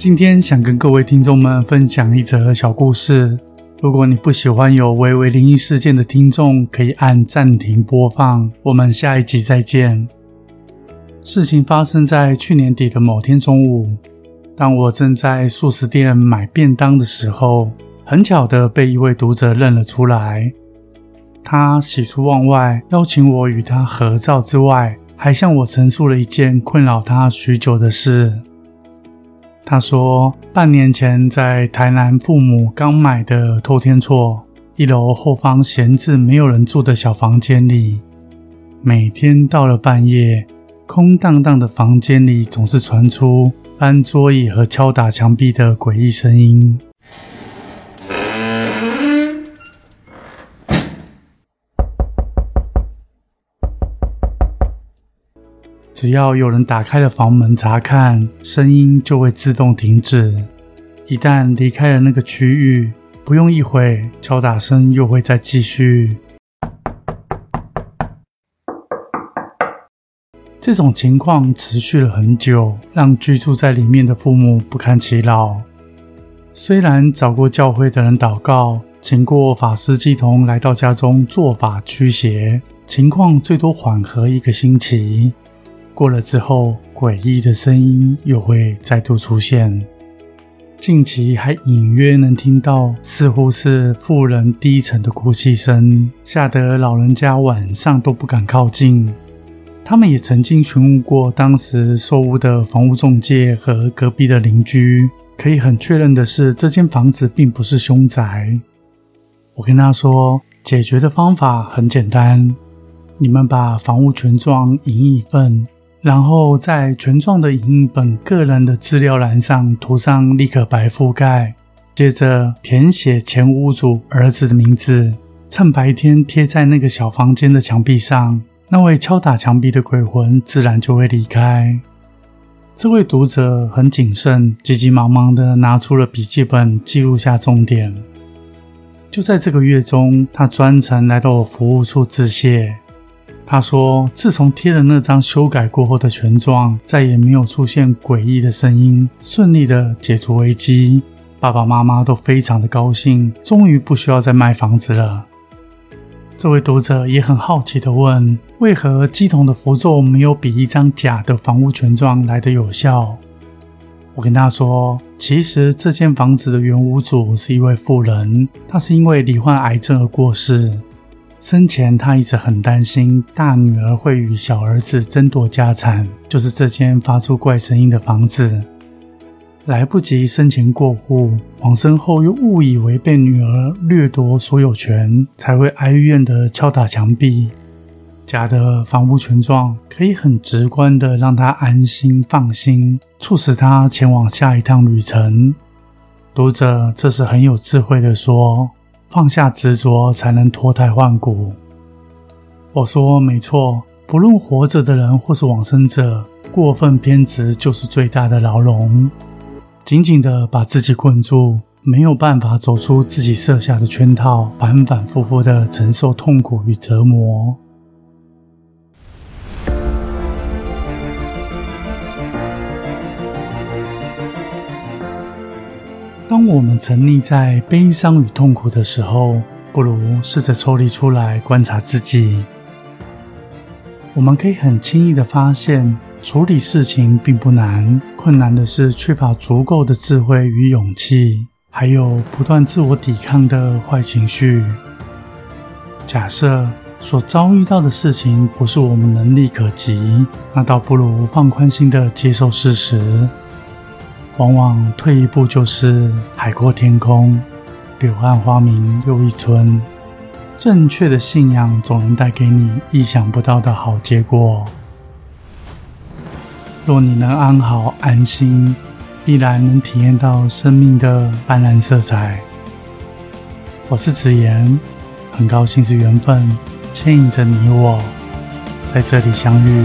今天想跟各位听众们分享一则小故事。如果你不喜欢有微微灵异事件的听众，可以按暂停播放。我们下一集再见。事情发生在去年底的某天中午，当我正在素食店买便当的时候，很巧的被一位读者认了出来。他喜出望外，邀请我与他合照之外，还向我陈述了一件困扰他许久的事。他说，半年前在台南父母刚买的透天厝一楼后方闲置没有人住的小房间里，每天到了半夜，空荡荡的房间里总是传出搬桌椅和敲打墙壁的诡异声音。只要有人打开了房门查看，声音就会自动停止。一旦离开了那个区域，不用一会，敲打声又会再继续。这种情况持续了很久，让居住在里面的父母不堪其扰。虽然找过教会的人祷告，请过法师祭童来到家中做法驱邪，情况最多缓和一个星期。过了之后，诡异的声音又会再度出现。近期还隐约能听到，似乎是妇人低沉的哭泣声，吓得老人家晚上都不敢靠近。他们也曾经询问过当时售屋的房屋中介和隔壁的邻居，可以很确认的是，这间房子并不是凶宅。我跟他说，解决的方法很简单，你们把房屋权状影一份。然后在全状的影印本个人的资料栏上涂上立可白覆盖，接着填写前屋主儿子的名字，趁白天贴在那个小房间的墙壁上，那位敲打墙壁的鬼魂自然就会离开。这位读者很谨慎，急急忙忙地拿出了笔记本记录下重点。就在这个月中，他专程来到我服务处致谢。他说：“自从贴了那张修改过后的权状，再也没有出现诡异的声音，顺利的解除危机。爸爸妈妈都非常的高兴，终于不需要再卖房子了。”这位读者也很好奇的问：“为何鸡同的符咒没有比一张假的房屋权状来的有效？”我跟他说：“其实这间房子的原屋主是一位富人，他是因为罹患癌症而过世。”生前，他一直很担心大女儿会与小儿子争夺家产，就是这间发出怪声音的房子。来不及生前过户，往生后又误以为被女儿掠夺所有权，才会哀怨的敲打墙壁。假的房屋权状可以很直观的让他安心放心，促使他前往下一趟旅程。读者这时很有智慧的说。放下执着，才能脱胎换骨。我说没错，不论活着的人或是往生者，过分偏执就是最大的牢笼。紧紧的把自己困住，没有办法走出自己设下的圈套，反反复复的承受痛苦与折磨。当我们沉溺在悲伤与痛苦的时候，不如试着抽离出来观察自己。我们可以很轻易的发现，处理事情并不难，困难的是缺乏足够的智慧与勇气，还有不断自我抵抗的坏情绪。假设所遭遇到的事情不是我们能力可及，那倒不如放宽心的接受事实。往往退一步就是海阔天空，柳暗花明又一村。正确的信仰总能带给你意想不到的好结果。若你能安好安心，必然能体验到生命的斑斓色彩。我是子言，很高兴是缘分牵引着你我在这里相遇。